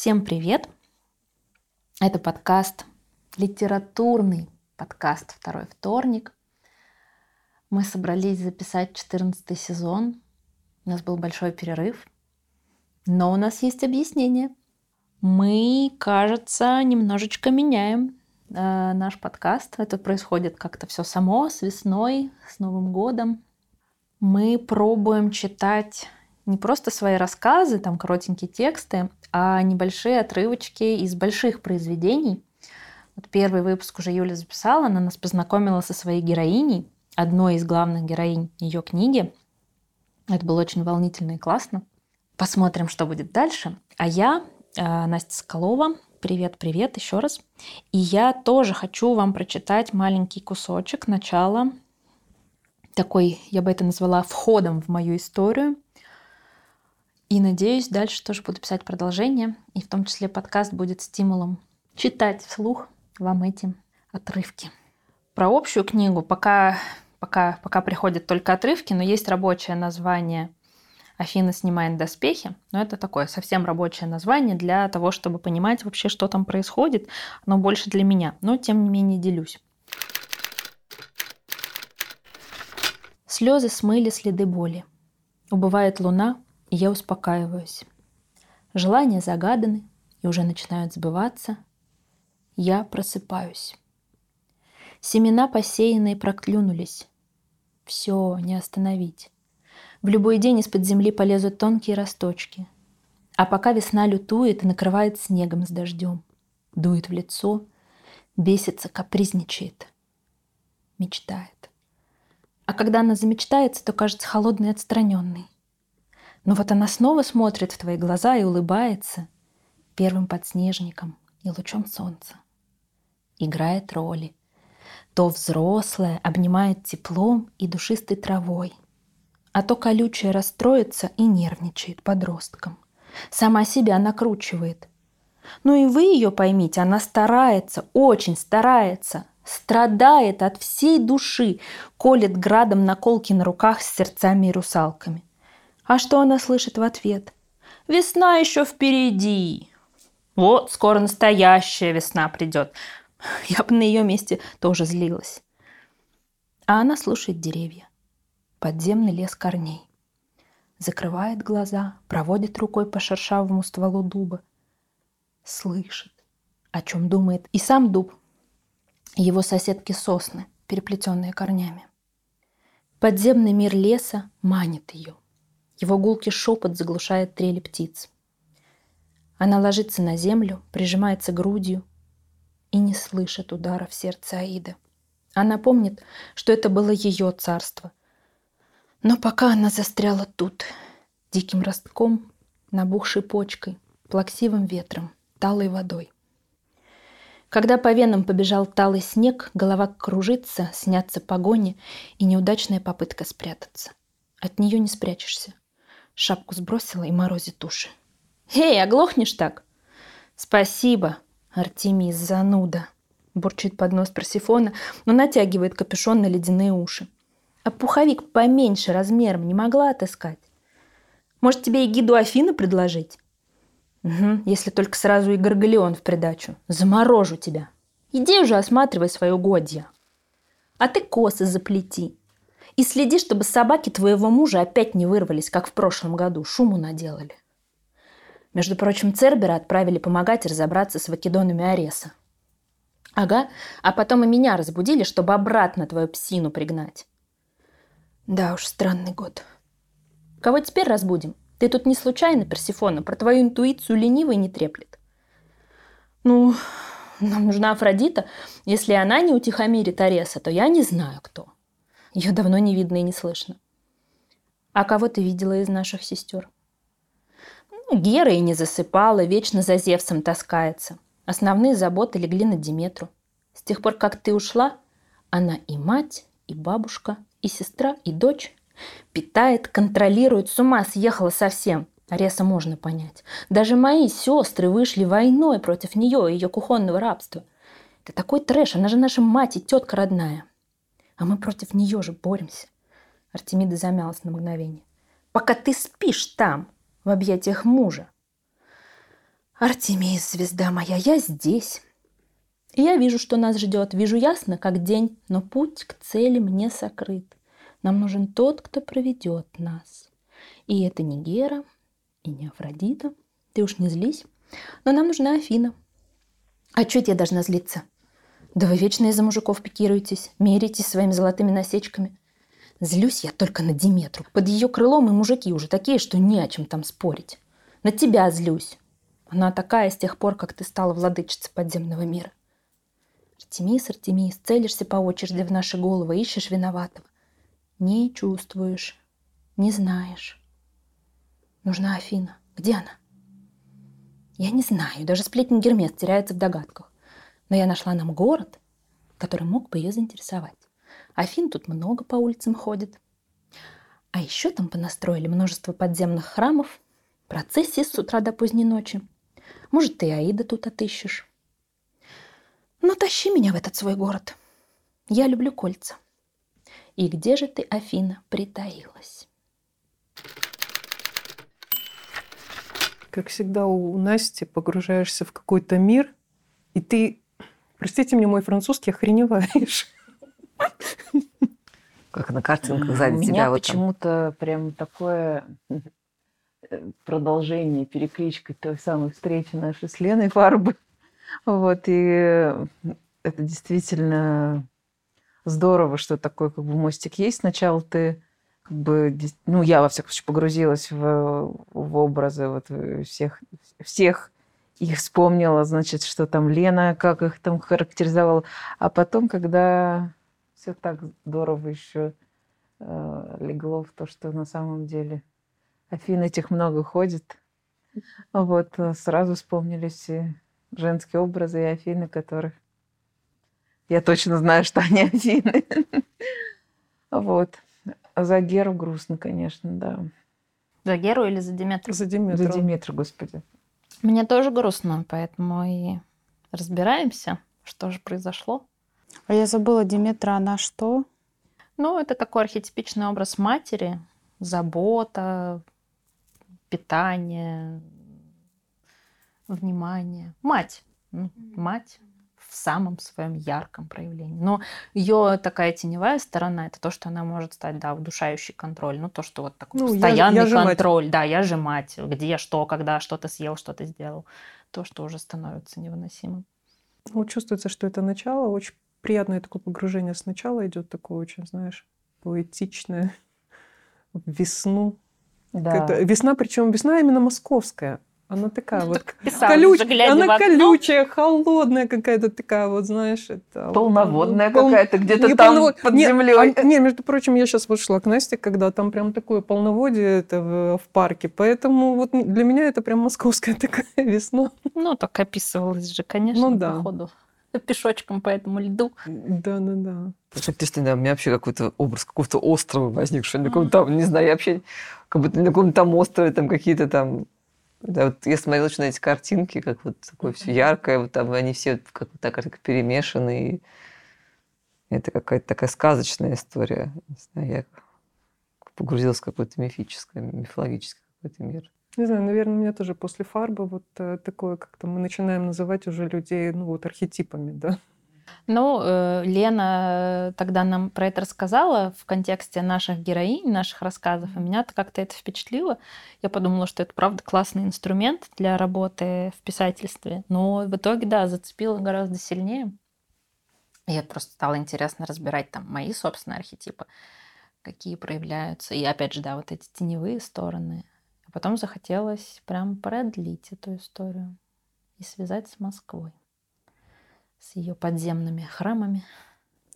Всем привет! Это подкаст, литературный подкаст «Второй вторник». Мы собрались записать 14 сезон. У нас был большой перерыв. Но у нас есть объяснение. Мы, кажется, немножечко меняем э, наш подкаст. Это происходит как-то все само, с весной, с Новым годом. Мы пробуем читать не просто свои рассказы, там коротенькие тексты, а небольшие отрывочки из больших произведений. Вот первый выпуск уже Юля записала, она нас познакомила со своей героиней, одной из главных героинь ее книги. Это было очень волнительно и классно. Посмотрим, что будет дальше. А я, э, Настя Скалова, привет-привет еще раз. И я тоже хочу вам прочитать маленький кусочек начала, такой, я бы это назвала, входом в мою историю – и надеюсь, дальше тоже буду писать продолжение, и в том числе подкаст будет стимулом читать вслух вам эти отрывки. Про общую книгу пока, пока, пока приходят только отрывки, но есть рабочее название «Афина снимает доспехи». Но это такое совсем рабочее название для того, чтобы понимать вообще, что там происходит. Оно больше для меня, но тем не менее делюсь. Слезы смыли следы боли. Убывает луна, и я успокаиваюсь. Желания загаданы и уже начинают сбываться. Я просыпаюсь. Семена посеянные проклюнулись. Все, не остановить. В любой день из-под земли полезут тонкие росточки. А пока весна лютует и накрывает снегом с дождем, дует в лицо, бесится, капризничает, мечтает. А когда она замечтается, то кажется холодной и отстраненной. Но вот она снова смотрит в твои глаза и улыбается первым подснежником и лучом солнца. Играет роли. То взрослая обнимает теплом и душистой травой, а то колючая расстроится и нервничает подростком. Сама себя накручивает. Ну и вы ее поймите, она старается, очень старается, страдает от всей души, колет градом наколки на руках с сердцами и русалками. А что она слышит в ответ? «Весна еще впереди!» Вот, скоро настоящая весна придет. Я бы на ее месте тоже злилась. А она слушает деревья. Подземный лес корней. Закрывает глаза, проводит рукой по шершавому стволу дуба. Слышит, о чем думает и сам дуб, и его соседки сосны, переплетенные корнями. Подземный мир леса манит ее – его гулкий шепот заглушает трели птиц. Она ложится на землю, прижимается грудью и не слышит удара в сердце Аида. Она помнит, что это было ее царство. Но пока она застряла тут, диким ростком, набухшей почкой, плаксивым ветром, талой водой. Когда по венам побежал талый снег, голова кружится, снятся погони и неудачная попытка спрятаться. От нее не спрячешься. Шапку сбросила и морозит уши. «Эй, оглохнешь так?» «Спасибо, Артемис, зануда!» Бурчит под нос Персифона, но натягивает капюшон на ледяные уши. «А пуховик поменьше размером не могла отыскать? Может, тебе и гиду Афины предложить?» «Угу, если только сразу и Горгалеон в придачу. Заморожу тебя. Иди уже осматривай свои угодья. А ты косы заплети. И следи, чтобы собаки твоего мужа опять не вырвались, как в прошлом году, шуму наделали. Между прочим, Цербера отправили помогать разобраться с вакедонами Ареса. Ага, а потом и меня разбудили, чтобы обратно твою псину пригнать. Да уж, странный год. Кого теперь разбудим? Ты тут не случайно, Персифона, про твою интуицию ленивый не треплет. Ну, нам нужна Афродита. Если она не утихомирит Ареса, то я не знаю, кто. Ее давно не видно и не слышно. А кого ты видела из наших сестер? Ну, Гера и не засыпала, вечно за Зевсом таскается. Основные заботы легли на Диметру. С тех пор, как ты ушла, она и мать, и бабушка, и сестра, и дочь. Питает, контролирует, с ума съехала совсем. Ареса можно понять. Даже мои сестры вышли войной против нее и ее кухонного рабства. Это такой трэш, она же наша мать и тетка родная. А мы против нее же боремся. Артемида замялась на мгновение. Пока ты спишь там, в объятиях мужа. Артемис, звезда моя, я здесь. И я вижу, что нас ждет. Вижу ясно, как день, но путь к цели мне сокрыт. Нам нужен тот, кто проведет нас. И это не Гера, и не Афродита. Ты уж не злись. Но нам нужна Афина. А что я должна злиться? Да вы вечно из-за мужиков пикируетесь, меритесь своими золотыми насечками. Злюсь я только на Диметру. Под ее крылом и мужики уже такие, что не о чем там спорить. На тебя злюсь. Она такая с тех пор, как ты стала владычицей подземного мира. Артемис, Артемис, целишься по очереди в наши головы, ищешь виноватого. Не чувствуешь, не знаешь. Нужна Афина. Где она? Я не знаю, даже сплетни Гермес теряется в догадках. Но я нашла нам город, который мог бы ее заинтересовать. Афин тут много по улицам ходит. А еще там понастроили множество подземных храмов, процессии с утра до поздней ночи. Может, ты Аида тут отыщешь. Ну, тащи меня в этот свой город. Я люблю кольца. И где же ты, Афина, притаилась? Как всегда у Насти погружаешься в какой-то мир, и ты, простите мне мой французский, охреневаешь. Как на картинках сзади У тебя. меня вот почему-то прям такое э, продолжение, перекличка той самой встречи нашей с Леной Фарбы. Вот, и э, это действительно здорово, что такой как бы мостик есть. Сначала ты как бы, ну, я, во всяком случае, погрузилась в, в образы вот э, всех, всех и вспомнила, значит, что там Лена, как их там характеризовала. А потом, когда все так здорово еще э, легло в то, что на самом деле Афин этих много ходит, вот, э, сразу вспомнились все женские образы и Афины, которых я точно знаю, что они Афины. Вот. За Геру грустно, конечно, да. За Геру или за Диметру? За За Диметру. Господи. Мне тоже грустно, поэтому и разбираемся, что же произошло. А я забыла, Диметра, она что? Ну, это такой архетипичный образ матери, забота, питание, внимание. Мать. Мать в самом своем ярком проявлении. Но ее такая теневая сторона это то, что она может стать, да, удушающий контроль. Ну, то, что вот такой Ну, я- постоянный я мать. контроль. Да, я же мать. Где, что, когда, что ты съел, что ты сделал. То, что уже становится невыносимым. Вот чувствуется, что это начало. Очень приятное такое погружение сначала идет, такое очень, знаешь, поэтичное. В весну. Да. Весна, причем весна именно московская. Она такая вот Писала, колюч- она колючая, холодная какая-то такая вот, знаешь, это Полноводная пол- какая-то где-то там полновод- под не, землей. а- не, между прочим, я сейчас вот шла к Насте, когда там прям такое полноводие это в, в парке, поэтому вот для меня это прям московская такая весна. Ну, так описывалось же, конечно, Ну да. походу. Пешочком по этому льду. Да, да, да. Слушай, ты что, да, у меня вообще какой-то образ какого-то острова возник, что на каком-то там, не знаю, я вообще как будто на каком-то там острове там какие-то там... Да, вот я смотрела на эти картинки, как вот такое все яркое, вот там они все как вот так, так перемешаны. И это какая-то такая сказочная история. Не знаю, я погрузилась в какой-то мифический, мифологический какой-то мир. Не знаю, наверное, у меня тоже после фарбы вот э, такое как-то мы начинаем называть уже людей, ну вот архетипами, да. Ну, э, Лена тогда нам про это рассказала в контексте наших героинь, наших рассказов, и меня как-то это впечатлило. Я подумала, что это правда классный инструмент для работы в писательстве, но в итоге, да, зацепило гораздо сильнее. И просто стало интересно разбирать там мои собственные архетипы, какие проявляются. И опять же, да, вот эти теневые стороны. А потом захотелось прям продлить эту историю и связать с Москвой, с ее подземными храмами.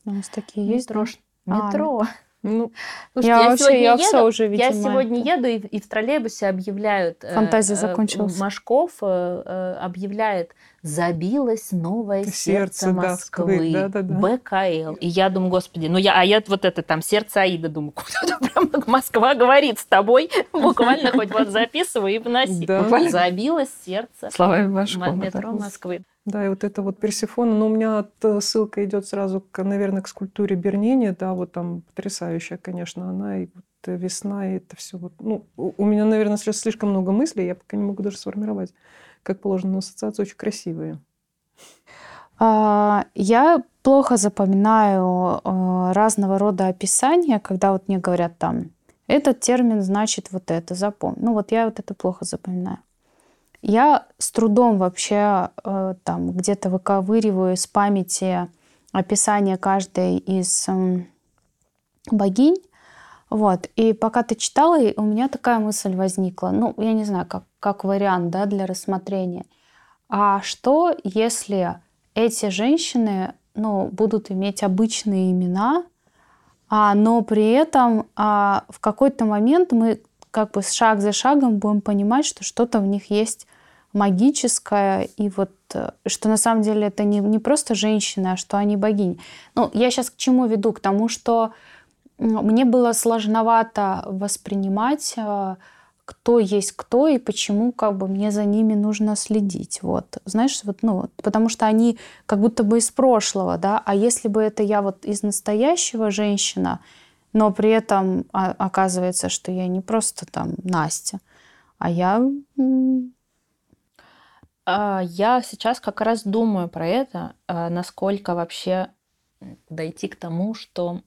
У нас такие есть, да? Метро. А, Метро. Ну, Слушайте, Я вообще, сегодня я еду, все уже, я видимо, сегодня это- еду, и, и в троллейбусе объявляют... э, Фантазия э, закончилась. Машков э, э, объявляет, забилось новое сердце, Сердце, да, Москвы, Москвы, да-да-да. БКЛ. И я думаю, господи, ну я, а я вот это там, сердце Аида, думаю, куда прям Москва говорит с тобой, буквально хоть вот записывай и вноси. Да. Забилось сердце Словами Машкова. метро Москвы. Да, и вот это вот Персифона, но у меня ссылка идет сразу, к, наверное, к скульптуре Бернини, да, вот там потрясающая, конечно, она, и вот э, весна, и это все вот, ну, у меня, наверное, слишком много мыслей, я пока не могу даже сформировать как положено, но ассоциации очень красивые. А, Я плохо запоминаю э, разного рода описания, когда вот мне говорят там, этот термин значит вот это, запомни. Ну вот я вот это плохо запоминаю. Я с трудом вообще э, там где-то выковыриваю из памяти описание каждой из богинь. Вот. И пока ты читала, у меня такая мысль возникла. Ну, я не знаю, как, как вариант да, для рассмотрения. А что, если эти женщины ну, будут иметь обычные имена, а, но при этом а, в какой-то момент мы как бы шаг за шагом будем понимать, что что-то в них есть магическое, и вот э, что на самом деле это не, не просто женщины, а что они богини. Ну, я сейчас к чему веду? К тому, что мне было сложновато воспринимать, э, кто есть кто и почему как бы мне за ними нужно следить. Вот. Знаешь, вот, ну, потому что они как будто бы из прошлого, да, а если бы это я вот из настоящего женщина, но при этом а, оказывается, что я не просто там Настя, а я Я сейчас как раз думаю про это, а, насколько вообще дойти к тому, что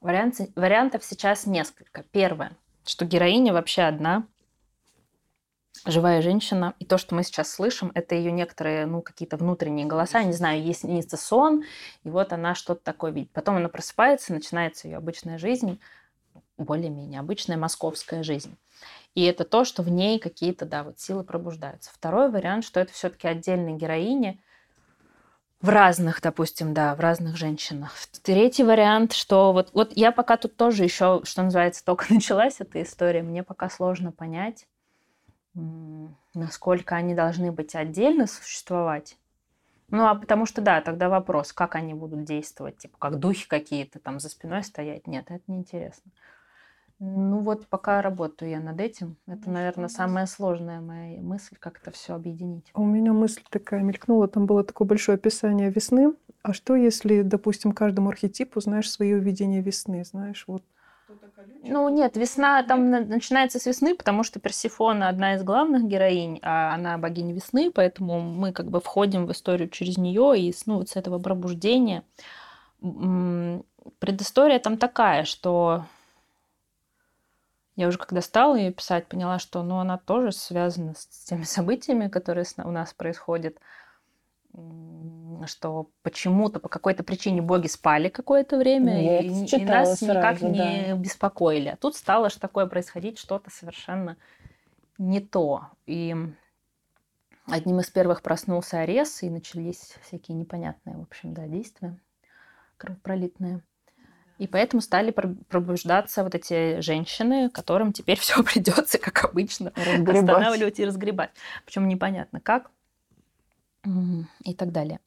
варианты, вариантов сейчас несколько. Первое, что героиня вообще одна, живая женщина, и то, что мы сейчас слышим, это ее некоторые, ну, какие-то внутренние голоса, не знаю, есть снится сон, и вот она что-то такое видит. Потом она просыпается, начинается ее обычная жизнь, более-менее обычная московская жизнь. И это то, что в ней какие-то, да, вот силы пробуждаются. Второй вариант, что это все-таки отдельные героини в разных, допустим, да, в разных женщинах. Третий вариант, что вот, вот я пока тут тоже еще, что называется, только началась эта история, мне пока сложно понять, насколько они должны быть отдельно существовать. Ну, а потому что, да, тогда вопрос, как они будут действовать, типа, как духи какие-то там за спиной стоять. Нет, это неинтересно. Ну вот пока работаю я над этим. Это, наверное, самая сложная моя мысль, как это все объединить. А У меня мысль такая мелькнула, там было такое большое описание весны. А что если, допустим, каждому архетипу знаешь свое видение весны, знаешь, вот Ну нет, весна там на- начинается с весны, потому что Персифона одна из главных героинь, а она богиня весны, поэтому мы как бы входим в историю через нее и с, ну, вот с этого пробуждения. Предыстория там такая, что я уже когда стала ее писать, поняла, что ну, она тоже связана с теми событиями, которые у нас происходят, что почему-то по какой-то причине боги спали какое-то время Я и, и нас никак сразу, не да. беспокоили. А тут стало что такое происходить, что-то совершенно не то. И одним из первых проснулся Арес, и начались всякие непонятные, в общем, да, действия кровопролитные. И поэтому стали пр- пробуждаться вот эти женщины, которым теперь все придется, как обычно, Разгребать. останавливать и разгребать. Причем непонятно как и так далее.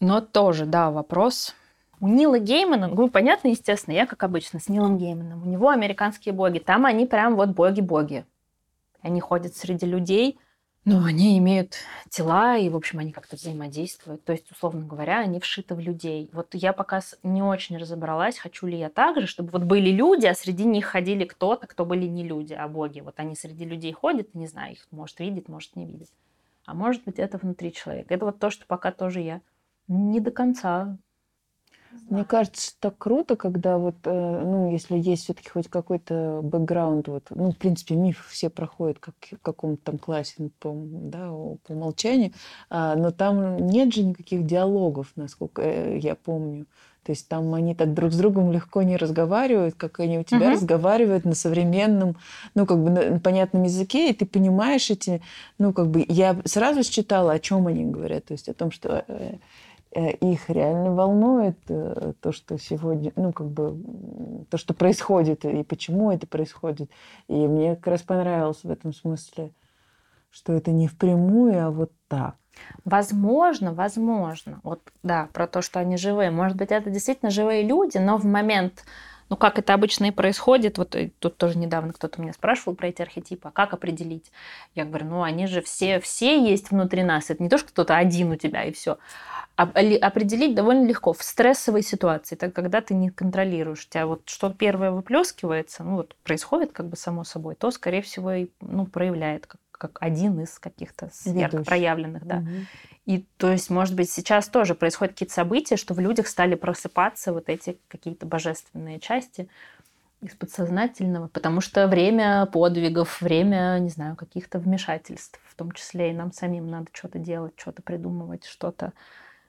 Но тоже, да, вопрос. У Нила Геймана, ну, понятно, естественно, я, как обычно, с Нилом Гейманом. У него американские боги. Там они прям вот боги-боги. Они ходят среди людей, но они имеют тела, и, в общем, они как-то взаимодействуют. То есть, условно говоря, они вшиты в людей. Вот я пока не очень разобралась, хочу ли я так же, чтобы вот были люди, а среди них ходили кто-то, кто были не люди, а боги. Вот они среди людей ходят, не знаю, их может видит, может не видит. А может быть, это внутри человека. Это вот то, что пока тоже я не до конца. Мне кажется, так круто, когда вот, э, ну, если есть все-таки хоть какой-то бэкграунд, вот, ну, в принципе, миф все проходят как в каком-то там классе по, да, по умолчанию, а, но там нет же никаких диалогов, насколько э, я помню. То есть там они так друг с другом легко не разговаривают, как они у тебя Мгм. разговаривают на современном, ну, как бы на понятном языке, и ты понимаешь эти, ну, как бы, я сразу считала, о чем они говорят, то есть о том, что э, их реально волнует э, то, что сегодня, ну, как бы, то, что происходит, и почему это происходит. И мне как раз понравилось в этом смысле, что это не впрямую, а вот так. Возможно, возможно. Вот, да, про то, что они живые. Может быть, это действительно живые люди, но в момент, ну, как это обычно и происходит, вот и тут тоже недавно кто-то меня спрашивал про эти архетипы, а как определить? Я говорю, ну, они же все, все есть внутри нас. Это не то, что кто-то один у тебя и все. Определить довольно легко в стрессовой ситуации, так когда ты не контролируешь, у тебя вот что первое выплескивается, ну вот происходит как бы само собой, то, скорее всего, и ну, проявляет как- как один из каких-то ярко Ведущий. проявленных, да. Мгм. И то есть, может быть, сейчас тоже происходят какие-то события, что в людях стали просыпаться вот эти какие-то божественные части из подсознательного, потому что время подвигов, время, не знаю, каких-то вмешательств, в том числе и нам самим надо что-то делать, что-то придумывать, что-то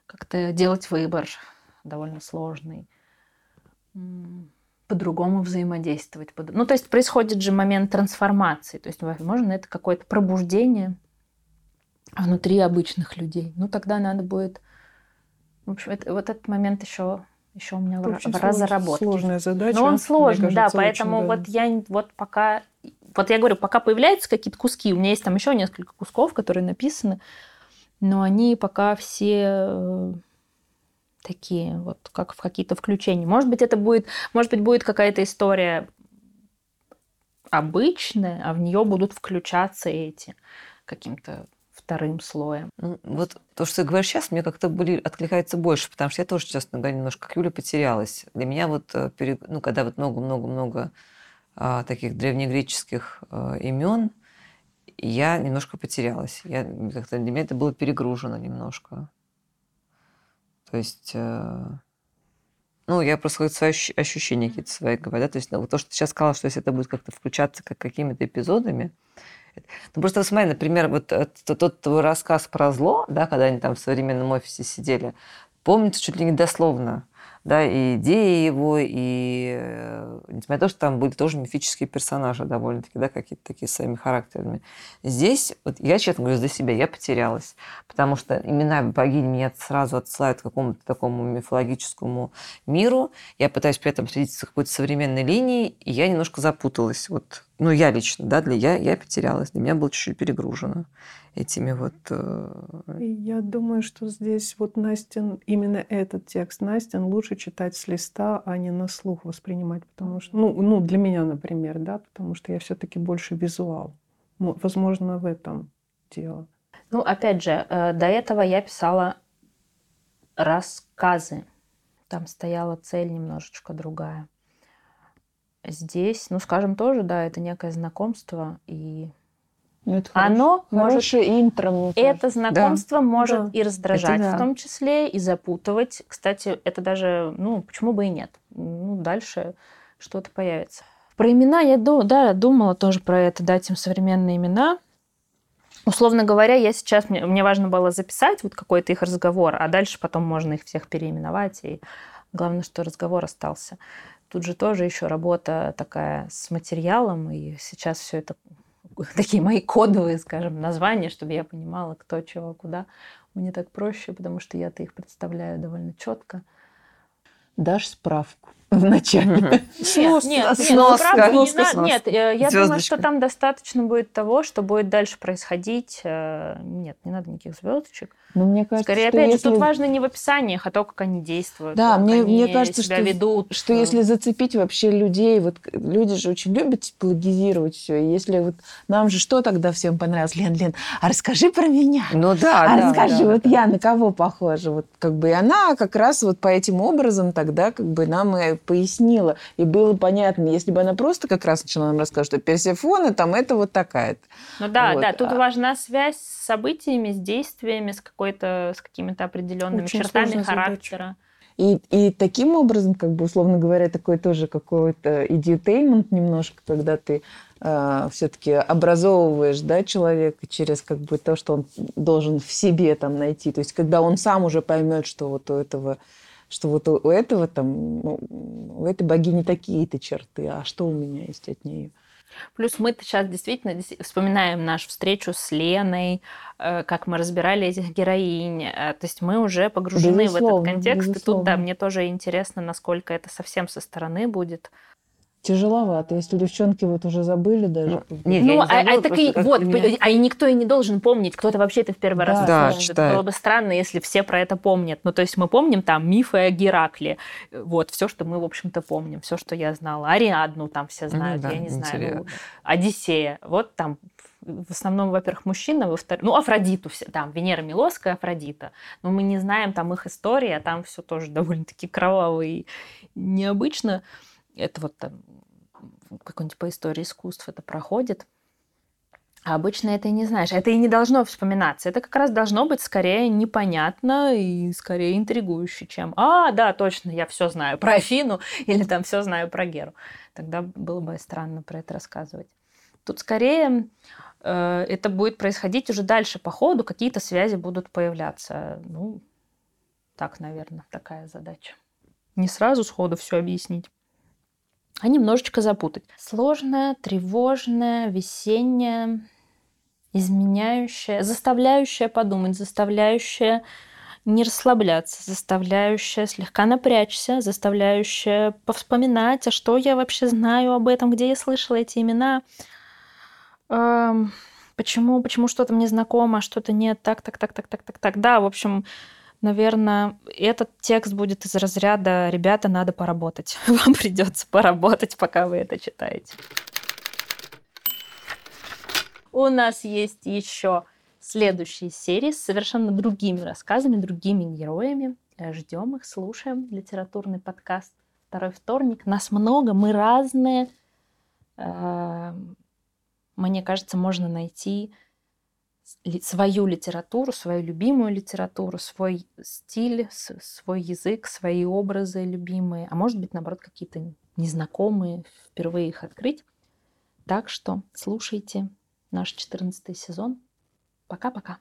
как-то делать выбор довольно сложный, по-другому взаимодействовать. Ну, то есть происходит же момент трансформации, то есть, возможно, это какое-то пробуждение внутри обычных людей. Ну, тогда надо будет... В общем, это- вот этот момент еще, еще у меня Это в, очень в разработке. Сложная задача. Но он сложный, да, кажется, поэтому очень, да. вот я вот пока... Вот я говорю, пока появляются какие-то куски, у меня есть там еще несколько кусков, которые написаны, но они пока все э, такие вот, как в какие-то включения. Может быть, это будет, может быть, будет какая-то история обычная, а в нее будут включаться эти каким-то вторым слоем. Ну, вот то, что ты говоришь сейчас, мне как-то были, откликается больше, потому что я тоже, честно говоря, немножко как Юля потерялась. Для меня вот, э, ну, когда вот много-много-много а, таких древнегреческих а, имен, я немножко потерялась. Я, как-то для меня это было перегружено немножко. То есть, э, ну, я просто свои ощущ- ощущения какие-то свои говорю, да, то есть вот то, что ты сейчас сказала, что если это будет как-то включаться как какими-то эпизодами, ну, просто смотри, например, вот э, т- тот твой рассказ про зло, да, когда они там в современном офисе сидели, помнится чуть ли не дословно, да, и идеи его, и э, несмотря на то, что там были тоже мифические персонажи довольно-таки, да, какие-то такие своими характерами. Здесь, вот я честно говорю, за себя, я потерялась, потому что имена богинь меня сразу отсылают к какому-то такому мифологическому миру, я пытаюсь при этом следить за какой-то современной линией, и я немножко запуталась, вот, ну, я лично, да, для я, я потерялась, для меня было чуть-чуть перегружено этими вот... э, И я думаю, что здесь вот Настин, именно этот текст Настин лучше читать с листа, а не на слух воспринимать, потому что, ну, ну для меня, например, да, потому что я все-таки больше визуал. Мо- Возможно, в этом дело. Ну, опять же, э, до этого я писала рассказы. Там стояла цель немножечко другая. Здесь, ну, скажем, тоже, да, это некое знакомство, и Ну, это оно может хорошее интро, мне Это кажется. знакомство может Да. и раздражать Это да. в том числе, и запутывать. Кстати, это даже, ну, почему бы и нет. Ну, дальше что-то появится. Про имена я да, думала тоже про это, дать им современные имена. Условно говоря, я сейчас, мне, мне важно было записать вот какой-то их разговор, а дальше потом можно их всех переименовать, и главное, что разговор остался. Тут же тоже еще работа такая с материалом, и сейчас все это такие мои кодовые, скажем, названия, чтобы я понимала, кто, чего, куда. Мне так проще, потому что я-то их представляю довольно четко. Дашь справку в начале. Нет, нет, нет, сноска. правда, не Сноска, надо- сноска. нет, э, я думаю, что там достаточно будет того, что будет дальше происходить. Э, Нет, не надо никаких звездочек. Но мне кажется, Скорее, что опять же, если- тут важно не в описаниях, а то, как они действуют. Да, как мне- они мне кажется, себя что- ведут. что если зацепить вообще людей, вот люди же очень любят типологизировать все. Если вот нам же что тогда всем понравилось? Лен, Лен, а расскажи про меня. Ну да, а да, расскажи, да, вот да. я на кого похожа? Вот как бы и она как раз вот по этим образом тогда как бы нам и пояснила. И было понятно, если бы она просто как раз начала нам рассказывать, что Персефона там это вот такая-то. Ну да, Вот, да, тут а- важна связь с событиями, с действиями, с какой-то, с какими-то определенными Очень чертами задача. характера. И, и таким образом, как бы, условно говоря, такой тоже какой-то идиотеймент немножко, когда ты все-таки образовываешь да, человека через как бы то, что он должен в себе там найти. То есть когда он сам уже поймет, что вот у этого что вот у этого там, ну, у этой богини такие-то черты, а что у меня есть от нее? Плюс мы сейчас действительно вспоминаем нашу встречу с Леной, э, как мы разбирали этих героинь. Э, То есть мы уже погружены в Безусловно, этот контекст. И тут, безусловно. да, мне тоже интересно, насколько это совсем со стороны будет. Тяжеловато, если девчонки вот уже забыли даже. Ну, нет, я ну, не а, забыла, а так и вот, меня- а и никто и не должен помнить, кто-то вообще это в первый раз Да, услышит. читает. Это было бы странно, если все про это помнят. Ну, то есть мы помним там мифы о Геракле. Вот, все, что мы, в общем-то, помним. Все, что я знала. Ариадну там все Ну знают, да, я не знаю. интересно. ну, Одиссея. Вот там в основном, во-первых, мужчина, во-вторых, ну, Афродиту все, там, Венера Милоская, Афродита. Но мы не знаем там их истории, а там все тоже довольно-таки кроваво и необычно. Это вот там какой-нибудь по истории искусств это проходит. А обычно это и не знаешь. Это и не должно вспоминаться. Это как раз должно быть скорее непонятно и скорее интригующе, чем «А, да, точно, я все знаю про Афину» или там все знаю про Геру. Тогда было бы странно про это рассказывать. Тут скорее э, это будет происходить уже дальше по ходу, какие-то связи будут появляться. Ну, так, наверное, такая задача. Не сразу сходу все объяснить а немножечко запутать. Сложная, тревожная, весенняя, изменяющая, заставляющая подумать, заставляющая не расслабляться, заставляющая слегка напрячься, заставляющая повспоминать, а что я вообще знаю об этом, где я слышала эти имена, эм, почему, почему что-то мне знакомо, а что-то нет, так, так, так, так, так, так, так. Да, в общем, наверное, этот текст будет из разряда «Ребята, надо поработать». Вам придется поработать, пока вы это читаете. У нас есть еще следующие серии с совершенно другими рассказами, другими героями. Ждем их, слушаем. Литературный подкаст «Второй вторник». Нас много, мы разные. Эм, мне кажется, можно найти свою литературу, свою любимую литературу, свой стиль, свой язык, свои образы любимые, а может быть, наоборот, какие-то незнакомые, впервые их открыть. Так что слушайте наш 14 сезон. Пока-пока.